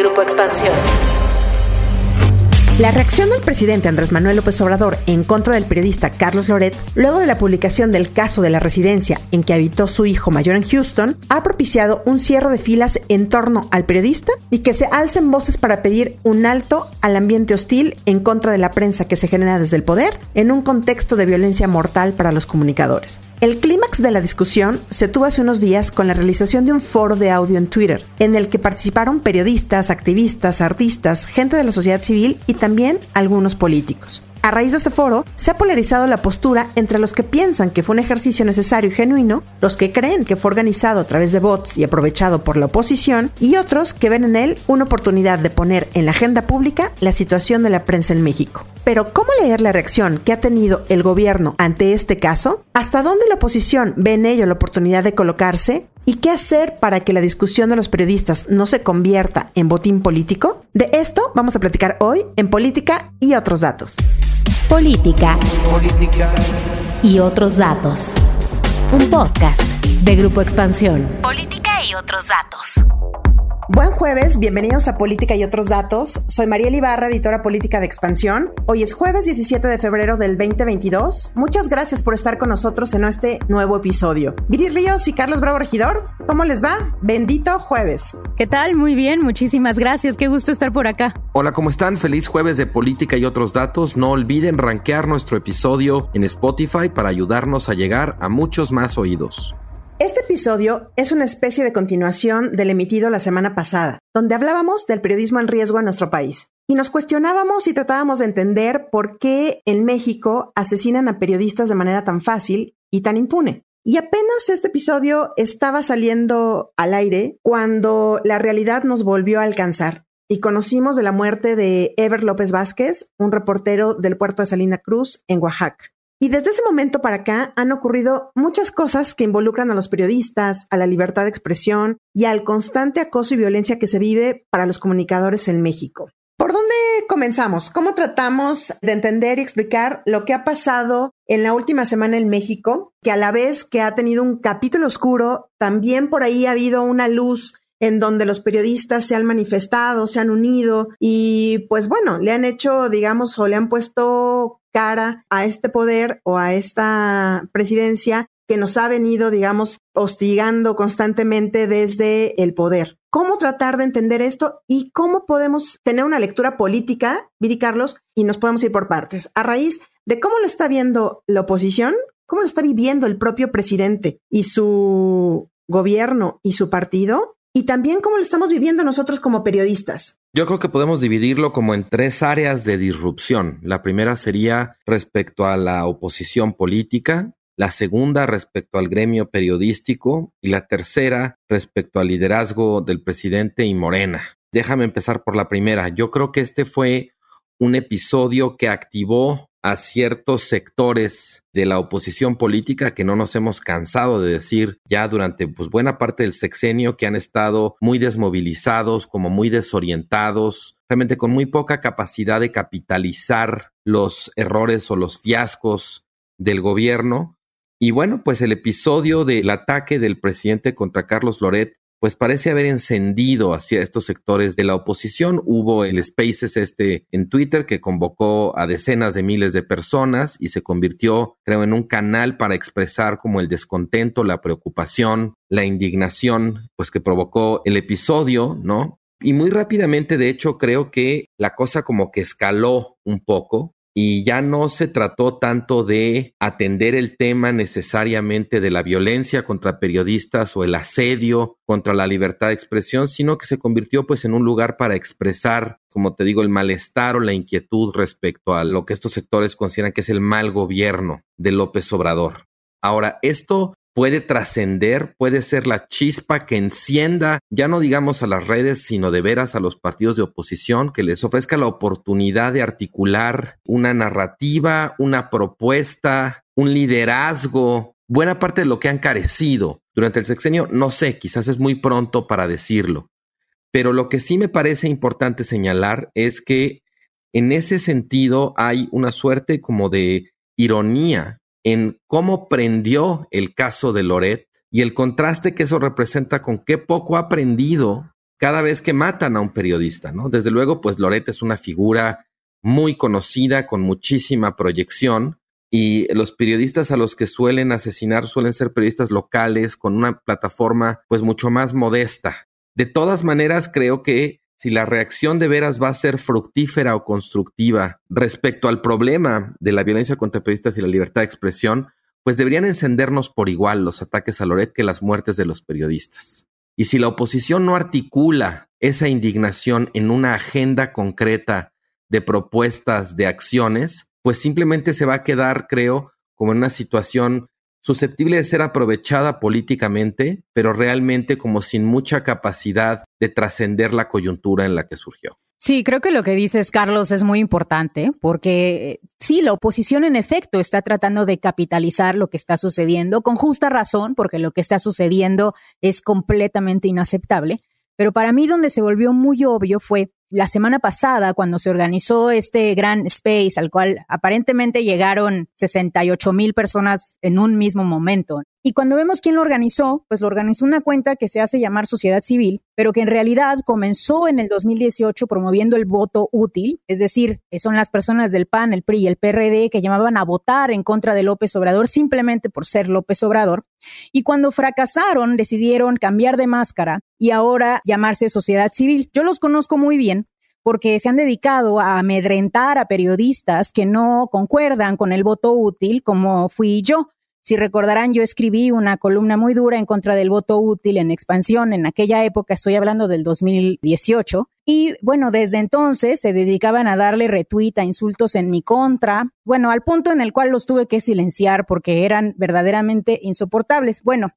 Grupo Expansión. La reacción del presidente Andrés Manuel López Obrador en contra del periodista Carlos Loret, luego de la publicación del caso de la residencia en que habitó su hijo mayor en Houston, ha propiciado un cierre de filas en torno al periodista y que se alcen voces para pedir un alto al ambiente hostil en contra de la prensa que se genera desde el poder en un contexto de violencia mortal para los comunicadores. El clímax de la discusión se tuvo hace unos días con la realización de un foro de audio en Twitter, en el que participaron periodistas, activistas, artistas, gente de la sociedad civil y también algunos políticos. A raíz de este foro, se ha polarizado la postura entre los que piensan que fue un ejercicio necesario y genuino, los que creen que fue organizado a través de bots y aprovechado por la oposición, y otros que ven en él una oportunidad de poner en la agenda pública la situación de la prensa en México. Pero, ¿cómo leer la reacción que ha tenido el gobierno ante este caso? ¿Hasta dónde la oposición ve en ello la oportunidad de colocarse? ¿Y qué hacer para que la discusión de los periodistas no se convierta en botín político? De esto vamos a platicar hoy en Política y otros datos. Política. Política. Y otros datos. Un podcast de Grupo Expansión. Política y otros datos. Buen jueves, bienvenidos a Política y otros datos. Soy María Ibarra, editora política de Expansión. Hoy es jueves 17 de febrero del 2022. Muchas gracias por estar con nosotros en este nuevo episodio. Viri Ríos y Carlos Bravo Regidor, ¿cómo les va? Bendito jueves. ¿Qué tal? Muy bien, muchísimas gracias. Qué gusto estar por acá. Hola, ¿cómo están? Feliz jueves de Política y otros datos. No olviden rankear nuestro episodio en Spotify para ayudarnos a llegar a muchos más oídos. Este episodio es una especie de continuación del emitido la semana pasada, donde hablábamos del periodismo en riesgo en nuestro país. Y nos cuestionábamos y tratábamos de entender por qué en México asesinan a periodistas de manera tan fácil y tan impune. Y apenas este episodio estaba saliendo al aire cuando la realidad nos volvió a alcanzar y conocimos de la muerte de Ever López Vázquez, un reportero del puerto de Salina Cruz en Oaxaca. Y desde ese momento para acá han ocurrido muchas cosas que involucran a los periodistas, a la libertad de expresión y al constante acoso y violencia que se vive para los comunicadores en México. ¿Por dónde comenzamos? ¿Cómo tratamos de entender y explicar lo que ha pasado en la última semana en México, que a la vez que ha tenido un capítulo oscuro, también por ahí ha habido una luz en donde los periodistas se han manifestado, se han unido y pues bueno, le han hecho, digamos, o le han puesto cara a este poder o a esta presidencia que nos ha venido, digamos, hostigando constantemente desde el poder. ¿Cómo tratar de entender esto y cómo podemos tener una lectura política, Viri Carlos, y nos podemos ir por partes? A raíz de cómo lo está viendo la oposición, cómo lo está viviendo el propio presidente y su gobierno y su partido, y también cómo lo estamos viviendo nosotros como periodistas. Yo creo que podemos dividirlo como en tres áreas de disrupción. La primera sería respecto a la oposición política, la segunda respecto al gremio periodístico y la tercera respecto al liderazgo del presidente y Morena. Déjame empezar por la primera. Yo creo que este fue un episodio que activó a ciertos sectores de la oposición política que no nos hemos cansado de decir ya durante pues, buena parte del sexenio que han estado muy desmovilizados, como muy desorientados, realmente con muy poca capacidad de capitalizar los errores o los fiascos del gobierno. Y bueno, pues el episodio del ataque del presidente contra Carlos Loret pues parece haber encendido hacia estos sectores de la oposición. Hubo el Spaces este en Twitter que convocó a decenas de miles de personas y se convirtió, creo, en un canal para expresar como el descontento, la preocupación, la indignación, pues que provocó el episodio, ¿no? Y muy rápidamente, de hecho, creo que la cosa como que escaló un poco y ya no se trató tanto de atender el tema necesariamente de la violencia contra periodistas o el asedio contra la libertad de expresión, sino que se convirtió pues en un lugar para expresar, como te digo, el malestar o la inquietud respecto a lo que estos sectores consideran que es el mal gobierno de López Obrador. Ahora, esto puede trascender, puede ser la chispa que encienda, ya no digamos a las redes, sino de veras a los partidos de oposición, que les ofrezca la oportunidad de articular una narrativa, una propuesta, un liderazgo, buena parte de lo que han carecido durante el sexenio, no sé, quizás es muy pronto para decirlo, pero lo que sí me parece importante señalar es que en ese sentido hay una suerte como de ironía en cómo prendió el caso de Loret y el contraste que eso representa con qué poco ha aprendido cada vez que matan a un periodista, ¿no? Desde luego, pues Loret es una figura muy conocida, con muchísima proyección, y los periodistas a los que suelen asesinar suelen ser periodistas locales con una plataforma pues mucho más modesta. De todas maneras, creo que si la reacción de veras va a ser fructífera o constructiva respecto al problema de la violencia contra periodistas y la libertad de expresión, pues deberían encendernos por igual los ataques a Loret que las muertes de los periodistas. Y si la oposición no articula esa indignación en una agenda concreta de propuestas, de acciones, pues simplemente se va a quedar, creo, como en una situación susceptible de ser aprovechada políticamente, pero realmente como sin mucha capacidad de trascender la coyuntura en la que surgió. Sí, creo que lo que dices, Carlos, es muy importante porque eh, sí, la oposición en efecto está tratando de capitalizar lo que está sucediendo con justa razón, porque lo que está sucediendo es completamente inaceptable. Pero para mí donde se volvió muy obvio fue la semana pasada, cuando se organizó este gran space al cual aparentemente llegaron 68 mil personas en un mismo momento. Y cuando vemos quién lo organizó, pues lo organizó una cuenta que se hace llamar Sociedad Civil, pero que en realidad comenzó en el 2018 promoviendo el voto útil, es decir, son las personas del PAN, el PRI y el PRD que llamaban a votar en contra de López Obrador simplemente por ser López Obrador. Y cuando fracasaron, decidieron cambiar de máscara y ahora llamarse Sociedad Civil. Yo los conozco muy bien porque se han dedicado a amedrentar a periodistas que no concuerdan con el voto útil, como fui yo. Si recordarán, yo escribí una columna muy dura en contra del voto útil en expansión en aquella época, estoy hablando del 2018, y bueno, desde entonces se dedicaban a darle retweet a insultos en mi contra, bueno, al punto en el cual los tuve que silenciar porque eran verdaderamente insoportables. Bueno,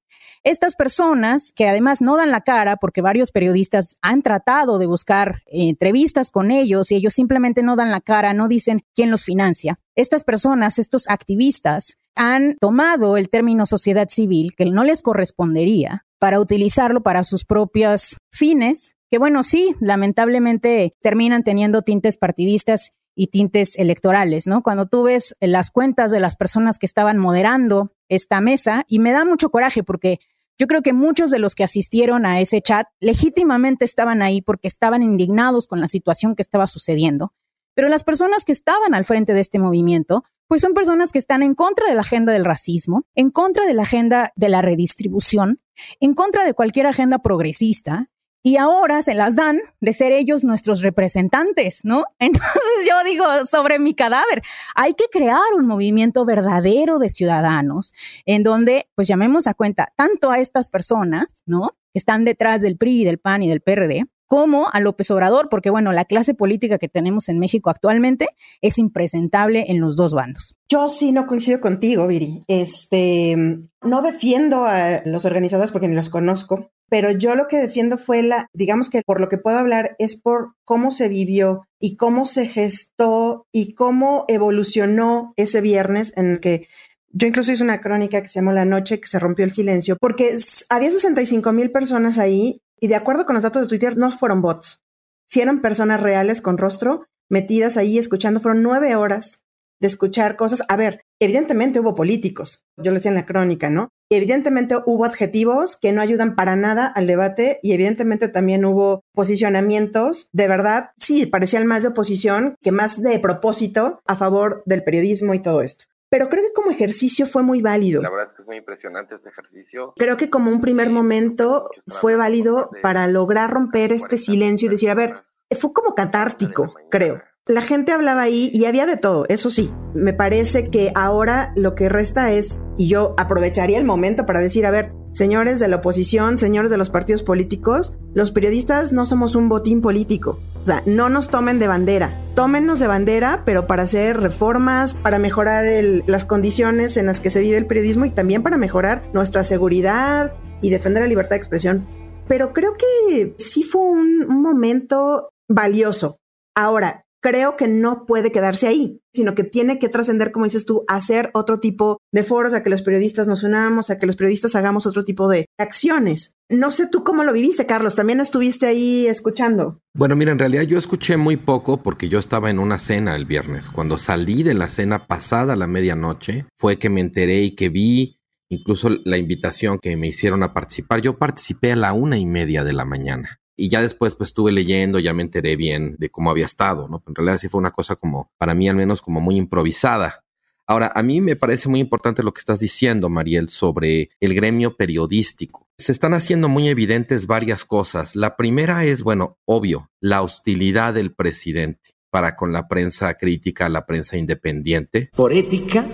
estas personas que además no dan la cara porque varios periodistas han tratado de buscar entrevistas con ellos y ellos simplemente no dan la cara, no dicen quién los financia. Estas personas, estos activistas, han tomado el término sociedad civil, que no les correspondería, para utilizarlo para sus propios fines, que bueno, sí, lamentablemente terminan teniendo tintes partidistas y tintes electorales, ¿no? Cuando tú ves las cuentas de las personas que estaban moderando esta mesa, y me da mucho coraje porque yo creo que muchos de los que asistieron a ese chat legítimamente estaban ahí porque estaban indignados con la situación que estaba sucediendo, pero las personas que estaban al frente de este movimiento pues son personas que están en contra de la agenda del racismo, en contra de la agenda de la redistribución, en contra de cualquier agenda progresista, y ahora se las dan de ser ellos nuestros representantes, ¿no? Entonces yo digo sobre mi cadáver, hay que crear un movimiento verdadero de ciudadanos en donde pues llamemos a cuenta tanto a estas personas, ¿no? Que están detrás del PRI, del PAN y del PRD, como a López Obrador, porque bueno, la clase política que tenemos en México actualmente es impresentable en los dos bandos. Yo sí no coincido contigo, Viri. Este, no defiendo a los organizadores porque ni los conozco, pero yo lo que defiendo fue la, digamos que por lo que puedo hablar es por cómo se vivió y cómo se gestó y cómo evolucionó ese viernes en el que yo incluso hice una crónica que se llamó La noche que se rompió el silencio, porque había 65 mil personas ahí y de acuerdo con los datos de Twitter, no fueron bots. Si eran personas reales con rostro metidas ahí escuchando, fueron nueve horas de escuchar cosas. A ver, evidentemente hubo políticos, yo lo decía en la crónica, ¿no? Evidentemente hubo adjetivos que no ayudan para nada al debate y evidentemente también hubo posicionamientos de verdad, sí, parecían más de oposición que más de propósito a favor del periodismo y todo esto pero creo que como ejercicio fue muy válido. La verdad es que es muy impresionante este ejercicio. Creo que como un primer momento fue válido para lograr romper este silencio y decir, a ver, fue como catártico, creo. La gente hablaba ahí y había de todo, eso sí. Me parece que ahora lo que resta es, y yo aprovecharía el momento para decir, a ver, señores de la oposición, señores de los partidos políticos, los periodistas no somos un botín político. O sea, no nos tomen de bandera. Tómennos de bandera, pero para hacer reformas, para mejorar las condiciones en las que se vive el periodismo y también para mejorar nuestra seguridad y defender la libertad de expresión. Pero creo que sí fue un, momento valioso. Ahora, creo que no puede quedarse ahí, sino que tiene que trascender, como dices tú, hacer otro tipo de foros, a que los periodistas nos unamos, a que los periodistas hagamos otro tipo de acciones. No sé tú cómo lo viviste, Carlos, también estuviste ahí escuchando. Bueno, mira, en realidad yo escuché muy poco porque yo estaba en una cena el viernes. Cuando salí de la cena pasada la medianoche, fue que me enteré y que vi incluso la invitación que me hicieron a participar. Yo participé a la una y media de la mañana. y ya después pues estuve leyendo, ya me enteré bien de cómo había estado, ¿no? En realidad sí fue una cosa como, para mí al menos como muy improvisada. Ahora, a mí me parece muy importante lo que estás diciendo, Mariel, sobre el gremio periodístico. Se están haciendo muy evidentes varias cosas. La primera es, bueno, obvio, la hostilidad del presidente para con la prensa crítica, la prensa independiente. Por ética,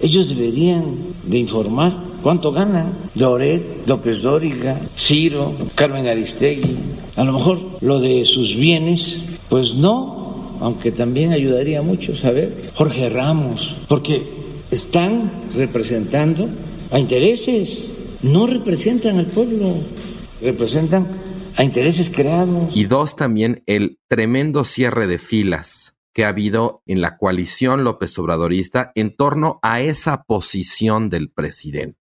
ellos deberían de informar cuánto ganan Loret, López Dóriga, Ciro, Carmen Aristegui. A lo mejor lo de sus bienes, pues no, aunque también ayudaría mucho saber. Jorge Ramos, porque están representando a intereses, no representan al pueblo, representan a intereses creados. Y dos, también el tremendo cierre de filas que ha habido en la coalición López Obradorista en torno a esa posición del presidente.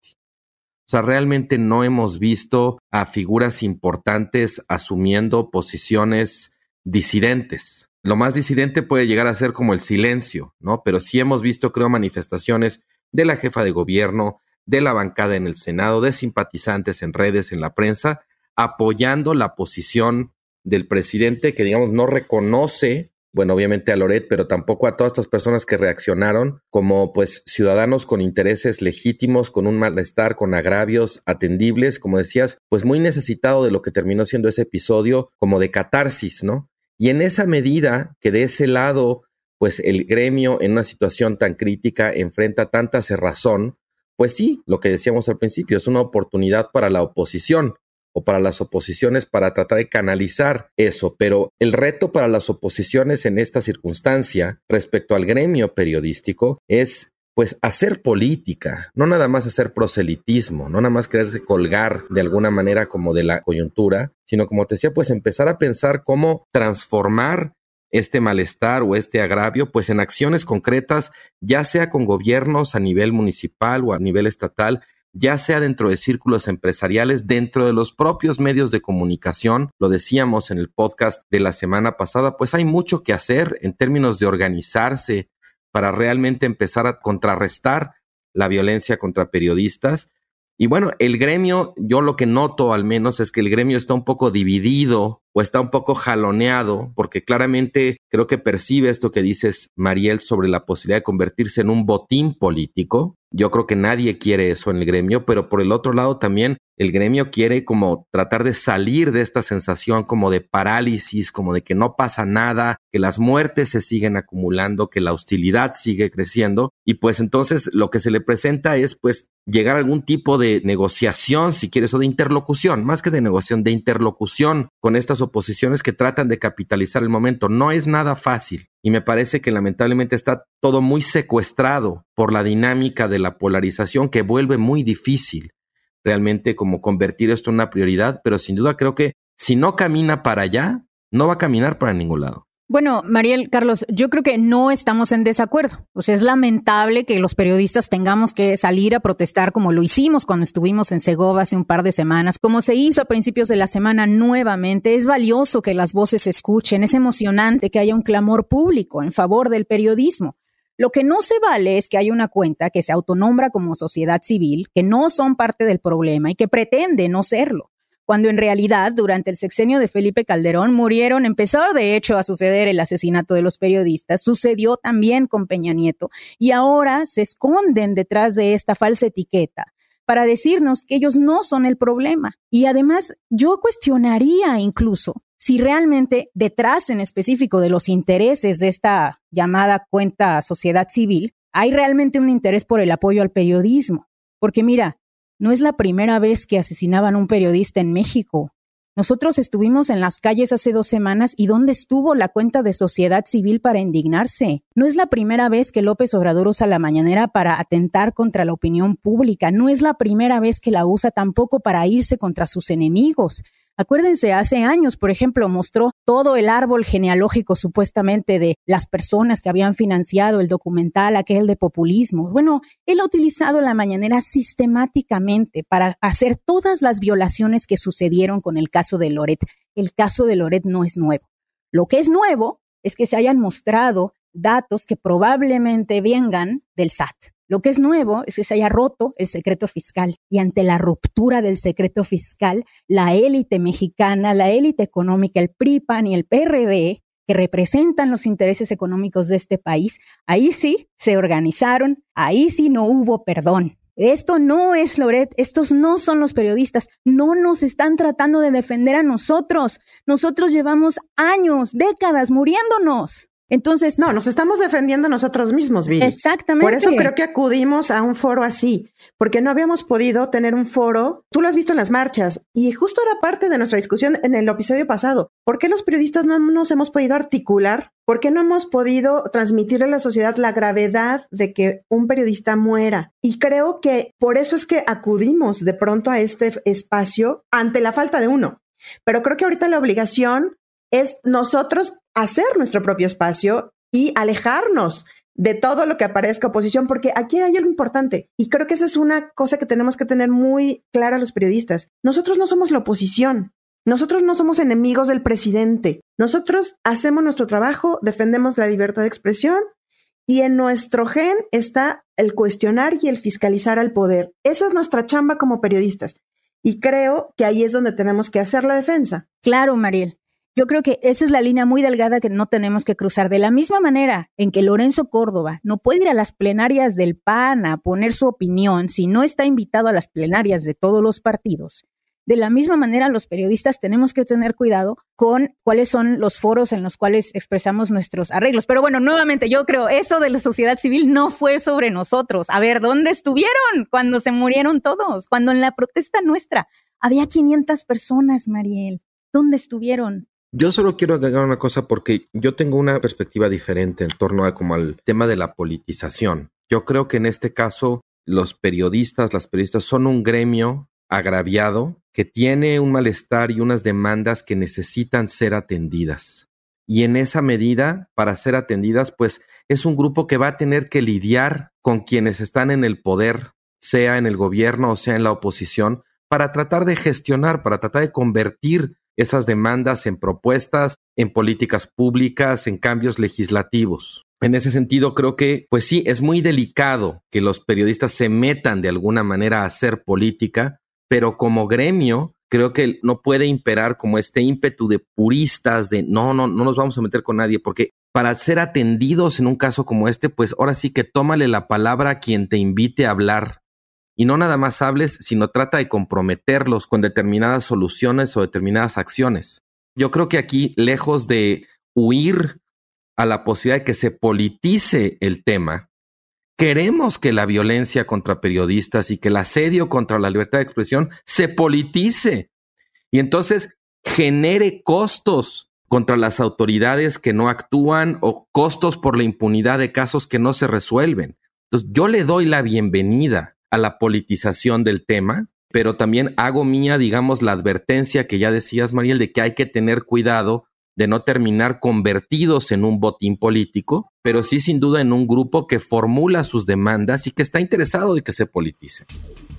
O sea, realmente no hemos visto a figuras importantes asumiendo posiciones disidentes. Lo más disidente puede llegar a ser como el silencio, ¿no? Pero sí hemos visto, creo, manifestaciones de la jefa de gobierno, de la bancada en el Senado, de simpatizantes en redes, en la prensa, apoyando la posición del presidente que, digamos, no reconoce, bueno, obviamente a Loret, pero tampoco a todas estas personas que reaccionaron como, pues, ciudadanos con intereses legítimos, con un malestar, con agravios atendibles, como decías, pues muy necesitado de lo que terminó siendo ese episodio como de catarsis, ¿no? Y en esa medida que de ese lado, pues el gremio en una situación tan crítica enfrenta tanta cerrazón, pues sí, lo que decíamos al principio, es una oportunidad para la oposición o para las oposiciones para tratar de canalizar eso, pero el reto para las oposiciones en esta circunstancia respecto al gremio periodístico es pues hacer política, no nada más hacer proselitismo, no nada más quererse colgar de alguna manera como de la coyuntura, sino como te decía, pues empezar a pensar cómo transformar este malestar o este agravio, pues en acciones concretas, ya sea con gobiernos a nivel municipal o a nivel estatal, ya sea dentro de círculos empresariales, dentro de los propios medios de comunicación, lo decíamos en el podcast de la semana pasada, pues hay mucho que hacer en términos de organizarse para realmente empezar a contrarrestar la violencia contra periodistas. Y bueno, el gremio, yo lo que noto al menos es que el gremio está un poco dividido o está un poco jaloneado, porque claramente creo que percibe esto que dices, Mariel, sobre la posibilidad de convertirse en un botín político. Yo creo que nadie quiere eso en el gremio, pero por el otro lado también el gremio quiere como tratar de salir de esta sensación como de parálisis, como de que no pasa nada, que las muertes se siguen acumulando, que la hostilidad sigue creciendo y pues entonces lo que se le presenta es pues llegar a algún tipo de negociación, si quieres, o de interlocución, más que de negociación, de interlocución con estas oposiciones que tratan de capitalizar el momento. No es nada fácil y me parece que lamentablemente está todo muy secuestrado por la dinámica de la polarización que vuelve muy difícil realmente como convertir esto en una prioridad, pero sin duda creo que si no camina para allá, no va a caminar para ningún lado. Bueno, Mariel, Carlos, yo creo que no estamos en desacuerdo. O sea, es lamentable que los periodistas tengamos que salir a protestar como lo hicimos cuando estuvimos en Segova hace un par de semanas, como se hizo a principios de la semana nuevamente. Es valioso que las voces se escuchen, es emocionante que haya un clamor público en favor del periodismo. Lo que no se vale es que haya una cuenta que se autonombra como sociedad civil, que no son parte del problema y que pretende no serlo, cuando en realidad durante el sexenio de Felipe Calderón murieron, empezó de hecho a suceder el asesinato de los periodistas, sucedió también con Peña Nieto y ahora se esconden detrás de esta falsa etiqueta para decirnos que ellos no son el problema. Y además, yo cuestionaría incluso si realmente detrás en específico de los intereses de esta llamada cuenta sociedad civil, hay realmente un interés por el apoyo al periodismo. Porque mira, no es la primera vez que asesinaban a un periodista en México. Nosotros estuvimos en las calles hace dos semanas y ¿dónde estuvo la cuenta de sociedad civil para indignarse? No es la primera vez que López Obrador usa la mañanera para atentar contra la opinión pública. No es la primera vez que la usa tampoco para irse contra sus enemigos. Acuérdense, hace años, por ejemplo, mostró todo el árbol genealógico supuestamente de las personas que habían financiado el documental aquel de populismo. Bueno, él ha utilizado la mañanera sistemáticamente para hacer todas las violaciones que sucedieron con el caso de Loret. El caso de Loret no es nuevo. Lo que es nuevo es que se hayan mostrado datos que probablemente vengan del SAT Lo que es nuevo es que se haya roto el secreto fiscal y ante la ruptura del secreto fiscal, la élite mexicana, la élite económica, el PRIPAN y el PRD, que representan los intereses económicos de este país, ahí sí se organizaron, ahí sí no hubo perdón. Esto no es Loret, estos no son los periodistas, no nos están tratando de defender a nosotros. Nosotros llevamos años, décadas muriéndonos. Entonces. No, nos estamos defendiendo nosotros mismos, Viri. Exactamente. Por eso creo que acudimos a un foro así, porque no habíamos podido tener un foro. Tú lo has visto en las marchas y justo era parte de nuestra discusión en el episodio pasado. ¿Por qué los periodistas no nos hemos podido articular? ¿Por qué no hemos podido transmitirle a la sociedad la gravedad de que un periodista muera? Y creo que por eso es que acudimos de pronto a este espacio ante la falta de uno. Pero creo que ahorita la obligación es nosotros hacer nuestro propio espacio y alejarnos de todo lo que aparezca oposición, porque aquí hay algo importante y creo que esa es una cosa que tenemos que tener muy clara los periodistas. Nosotros no somos la oposición, nosotros no somos enemigos del presidente, nosotros hacemos nuestro trabajo, defendemos la libertad de expresión y en nuestro gen está el cuestionar y el fiscalizar al poder. Esa es nuestra chamba como periodistas. Y creo que ahí es donde tenemos que hacer la defensa. Claro, Mariel. Yo creo que esa es la línea muy delgada que no tenemos que cruzar. De la misma manera en que Lorenzo Córdoba no puede ir a las plenarias del PAN a poner su opinión si no está invitado a las plenarias de todos los partidos, de la misma manera los periodistas tenemos que tener cuidado con cuáles son los foros en los cuales expresamos nuestros arreglos. Pero bueno, nuevamente yo creo, eso de la sociedad civil no fue sobre nosotros. A ver, ¿dónde estuvieron cuando se murieron todos? Cuando en la protesta nuestra había 500 personas, Mariel. ¿Dónde estuvieron? Yo solo quiero agregar una cosa porque yo tengo una perspectiva diferente en torno a como al tema de la politización. Yo creo que en este caso los periodistas, las periodistas son un gremio agraviado que tiene un malestar y unas demandas que necesitan ser atendidas. Y en esa medida, para ser atendidas, pues es un grupo que va a tener que lidiar con quienes están en el poder, sea en el gobierno o sea en la oposición, para tratar de gestionar, para tratar de convertir esas demandas en propuestas, en políticas públicas, en cambios legislativos. En ese sentido, creo que, pues sí, es muy delicado que los periodistas se metan de alguna manera a hacer política, pero como gremio, creo que no puede imperar como este ímpetu de puristas de no, no, no nos vamos a meter con nadie, porque para ser atendidos en un caso como este, pues ahora sí que tómale la palabra a quien te invite a hablar y no nada más hables, sino trata de comprometerlos con determinadas soluciones o determinadas acciones. Yo creo que aquí, lejos de huir a la posibilidad de que se politice el tema, queremos que la violencia contra periodistas y que el asedio contra la libertad de expresión se politice y entonces genere costos contra las autoridades que no actúan o costos por la impunidad de casos que no se resuelven. Entonces, yo le doy la bienvenida a la politización del tema, pero también hago mía, digamos, la advertencia que ya decías, Mariel, de que hay que tener cuidado de no terminar convertidos en un botín político, pero sí sin duda en un grupo que formula sus demandas y que está interesado de que se politice.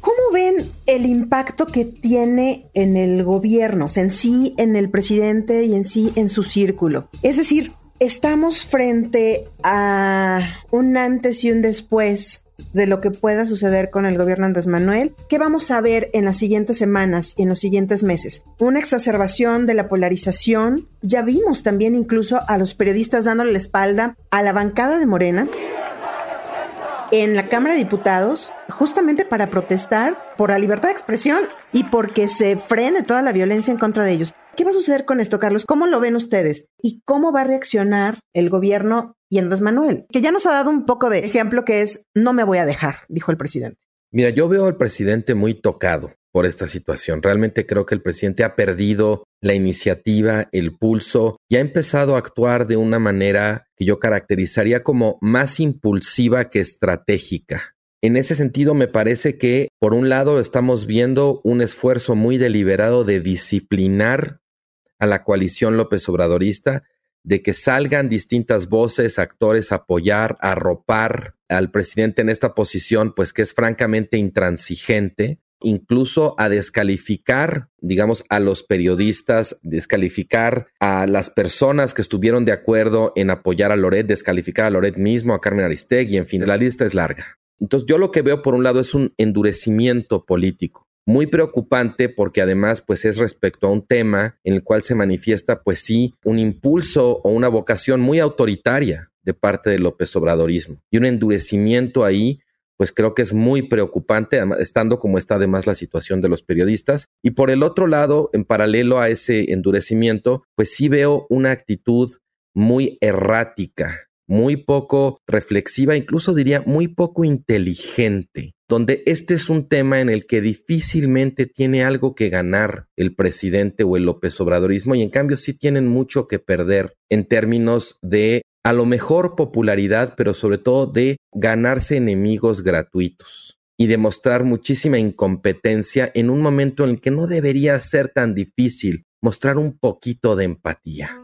¿Cómo ven el impacto que tiene en el gobierno, en sí, en el presidente y en sí, en su círculo? Es decir, estamos frente a un antes y un después de lo que pueda suceder con el gobierno Andrés Manuel. ¿Qué vamos a ver en las siguientes semanas y en los siguientes meses? Una exacerbación de la polarización. Ya vimos también incluso a los periodistas dándole la espalda a la bancada de Morena en la Cámara de Diputados justamente para protestar por la libertad de expresión y porque se frene toda la violencia en contra de ellos. ¿Qué va a suceder con esto, Carlos? ¿Cómo lo ven ustedes? ¿Y cómo va a reaccionar el gobierno y Andrés Manuel? Que ya nos ha dado un poco de ejemplo que es, no me voy a dejar, dijo el presidente. Mira, yo veo al presidente muy tocado por esta situación. Realmente creo que el presidente ha perdido la iniciativa, el pulso y ha empezado a actuar de una manera que yo caracterizaría como más impulsiva que estratégica. En ese sentido, me parece que, por un lado, estamos viendo un esfuerzo muy deliberado de disciplinar a la coalición López Obradorista, de que salgan distintas voces, actores a apoyar, a arropar al presidente en esta posición, pues que es francamente intransigente, incluso a descalificar, digamos, a los periodistas, descalificar a las personas que estuvieron de acuerdo en apoyar a Loret, descalificar a Loret mismo, a Carmen Aristegui, en fin, la lista es larga. Entonces yo lo que veo por un lado es un endurecimiento político muy preocupante porque además pues es respecto a un tema en el cual se manifiesta pues sí un impulso o una vocación muy autoritaria de parte del López Obradorismo y un endurecimiento ahí pues creo que es muy preocupante, estando como está además la situación de los periodistas. Y por el otro lado, en paralelo a ese endurecimiento, pues sí veo una actitud muy errática, muy poco reflexiva, incluso diría muy poco inteligente, donde este es un tema en el que difícilmente tiene algo que ganar el presidente o el López Obradorismo y en cambio sí tienen mucho que perder en términos de a lo mejor popularidad, pero sobre todo de ganarse enemigos gratuitos y demostrar muchísima incompetencia en un momento en el que no debería ser tan difícil mostrar un poquito de empatía.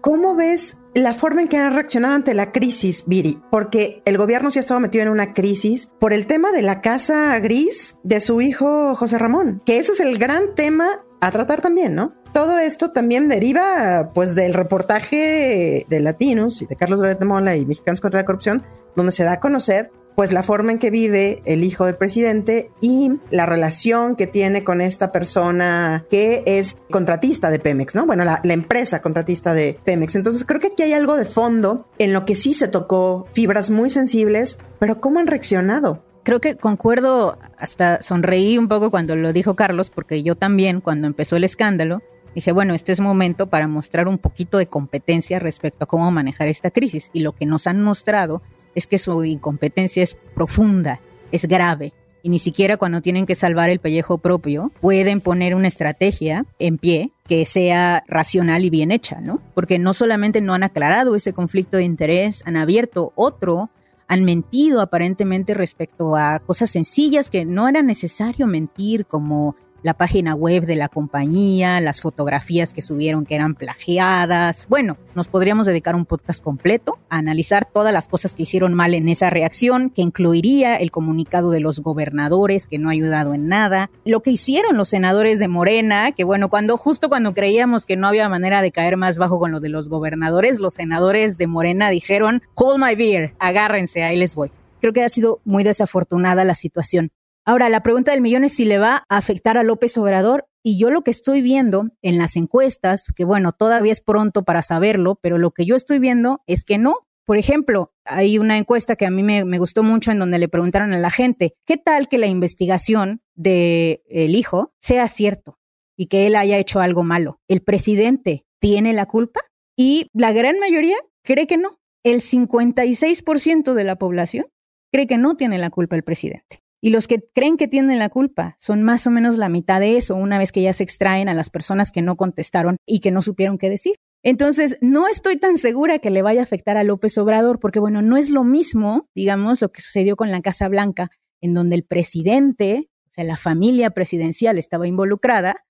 ¿Cómo ves la forma en que han reaccionado ante la crisis, Viri? Porque el gobierno sí ha estado metido en una crisis por el tema de la casa gris de su hijo José Ramón, que ese es el gran tema a tratar también, ¿no? Todo esto también deriva pues del reportaje de Latinos y de Carlos Loret de Mola y Mexicanos contra la Corrupción, donde se da a conocer pues la forma en que vive el hijo del presidente y la relación que tiene con esta persona que es contratista de Pemex, ¿no? Bueno, la, empresa contratista de Pemex. Entonces creo que aquí hay algo de fondo en lo que sí se tocó fibras muy sensibles, pero ¿cómo han reaccionado? creo que concuerdo, hasta sonreí un poco cuando lo dijo Carlos, porque yo también, cuando empezó el escándalo, dije, bueno, este es momento para mostrar un poquito de competencia respecto a cómo manejar esta crisis. Y lo que nos han mostrado es que su incompetencia es profunda, es grave. Y ni siquiera cuando tienen que salvar el pellejo propio pueden poner una estrategia en pie que sea racional y bien hecha, ¿no? Porque no solamente no han aclarado ese conflicto de interés, han abierto otro han mentido aparentemente respecto a cosas sencillas que no era necesario mentir, como la página web de la compañía, las fotografías que subieron que eran plagiadas. Bueno, nos podríamos dedicar un podcast completo a analizar todas las cosas que hicieron mal en esa reacción, que incluiría el comunicado de los gobernadores, que no ha ayudado en nada, lo que hicieron los senadores de Morena, que bueno, cuando justo cuando creíamos que no había manera de caer más bajo con lo de los gobernadores, los senadores de Morena dijeron, hold my beer, agárrense, ahí les voy. Creo que ha sido muy desafortunada la situación. Ahora, la pregunta del millón es si le va a afectar a López Obrador. Y yo lo que estoy viendo en las encuestas, que bueno, todavía es pronto para saberlo, pero lo que yo estoy viendo es que no. Por ejemplo, hay una encuesta que a mí me, gustó mucho en donde le preguntaron a la gente, ¿qué tal que la investigación del el hijo sea cierto y que él haya hecho algo malo? ¿El presidente tiene la culpa? Y la gran mayoría cree que no. El 56% de la población cree que no tiene la culpa el presidente. Y los que creen que tienen la culpa son más o menos la mitad de eso, una vez que ya se extraen a las personas que no contestaron y que no supieron qué decir. Entonces, no estoy tan segura que le vaya a afectar a López Obrador, porque bueno, no es lo mismo, digamos, lo que sucedió con la Casa Blanca, en donde el presidente, o sea, la familia presidencial estaba involucrada,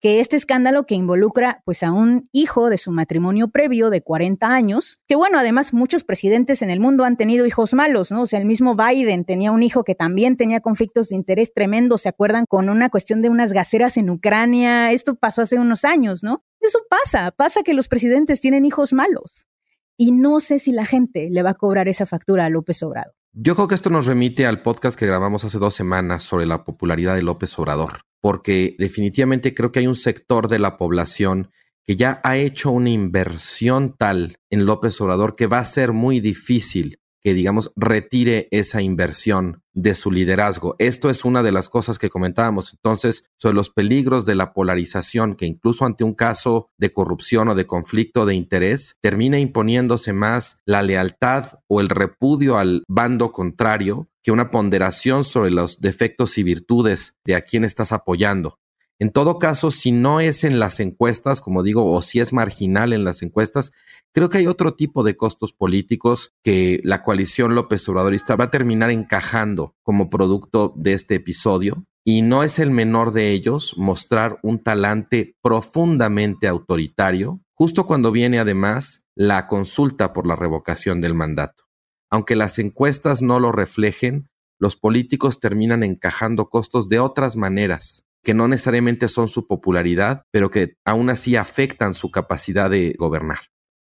que este escándalo que involucra pues a un hijo de su matrimonio previo de 40 años, que bueno, además muchos presidentes en el mundo han tenido hijos malos, ¿no? O sea, el mismo Biden tenía un hijo que también tenía conflictos de interés tremendos, ¿se acuerdan? Con una cuestión de unas gaceras en Ucrania, esto pasó hace unos años, ¿no? Eso pasa, pasa que los presidentes tienen hijos malos. Y no sé si la gente le va a cobrar esa factura a López Obrador. Yo creo que esto nos remite al podcast que grabamos hace dos semanas sobre la popularidad de López Obrador porque definitivamente creo que hay un sector de la población que ya ha hecho una inversión tal en López Obrador que va a ser muy difícil que, digamos, retire esa inversión de su liderazgo. Esto es una de las cosas que comentábamos entonces sobre los peligros de la polarización, que incluso ante un caso de corrupción o de conflicto de interés, termina imponiéndose más la lealtad o el repudio al bando contrario que una ponderación sobre los defectos y virtudes de a quien estás apoyando. En todo caso, si no es en las encuestas, como digo, o si es marginal en las encuestas, creo que hay otro tipo de costos políticos que la coalición López Obradorista va a terminar encajando como producto de este episodio. Y no es el menor de ellos mostrar un talante profundamente autoritario, justo cuando viene además la consulta por la revocación del mandato. Aunque las encuestas no lo reflejen, los políticos terminan encajando costos de otras maneras, que no necesariamente son su popularidad, pero que aún así afectan su capacidad de gobernar.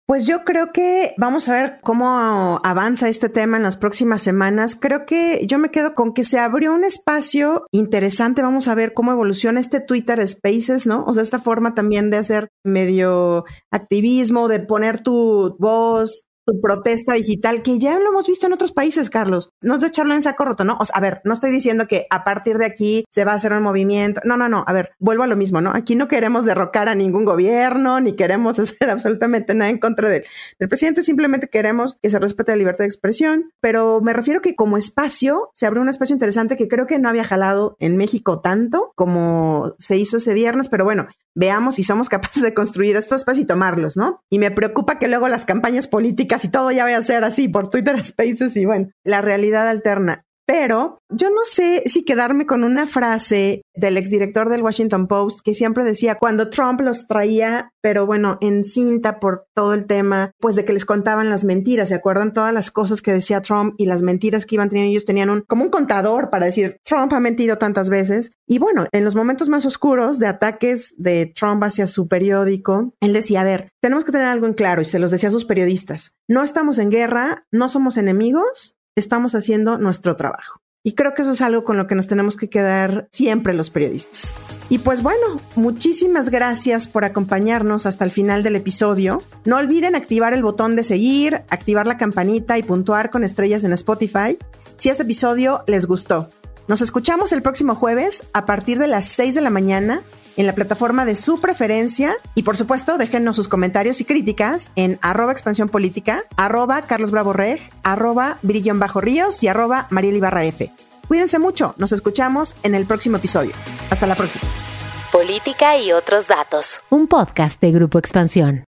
Pues yo creo que vamos a ver cómo avanza este tema en las próximas semanas. Creo que yo me quedo con que se abrió un espacio interesante. Vamos a ver cómo evoluciona este Twitter Spaces, ¿no? O sea, esta forma también de hacer medio activismo, de poner tu voz, tu protesta digital, que ya lo hemos visto en otros países, Carlos. No es de echarlo en saco roto, ¿no? O sea, a ver, no estoy diciendo que a partir de aquí se va a hacer un movimiento. No, no, no. A ver, vuelvo a lo mismo, ¿no? Aquí no queremos derrocar a ningún gobierno, ni queremos hacer absolutamente nada en contra del, del presidente. Simplemente queremos que se respete la libertad de expresión. Pero me refiero que como espacio se abrió un espacio interesante que creo que no había jalado en México tanto como se hizo ese viernes. Pero bueno, veamos si somos capaces de construir estos espacios y tomarlos, ¿no? Y me preocupa que luego las campañas políticas y todo ya vaya a ser así por Twitter Spaces y bueno, la realidad alterna. Pero yo no sé si quedarme con una frase del exdirector del Washington Post que siempre decía cuando Trump los traía, pero bueno, en cinta por todo el tema, pues de que les contaban las mentiras. ¿Se acuerdan todas las cosas que decía Trump y las mentiras que iban teniendo? Ellos tenían un, como un contador para decir Trump ha mentido tantas veces. Y bueno, en los momentos más oscuros de ataques de Trump hacia su periódico, él decía, a ver, tenemos que tener algo en claro y se los decía a sus periodistas. No estamos en guerra, no somos enemigos, estamos haciendo nuestro trabajo. Y creo que eso es algo con lo que nos tenemos que quedar siempre los periodistas. Y pues bueno, muchísimas gracias por acompañarnos hasta el final del episodio. No olviden activar el botón de seguir, activar la campanita y puntuar con estrellas en Spotify si este episodio les gustó. Nos escuchamos el próximo jueves a partir de las 6 de la mañana en la plataforma de su preferencia. Y por supuesto, déjenos sus comentarios y críticas en arroba expansión política, arroba Carlos Bravo Reg, arroba Brillón Bajo Ríos y arroba Mariel Ibarra F. Cuídense mucho, nos escuchamos en el próximo episodio. Hasta la próxima. Política y otros datos. Un podcast de Grupo Expansión.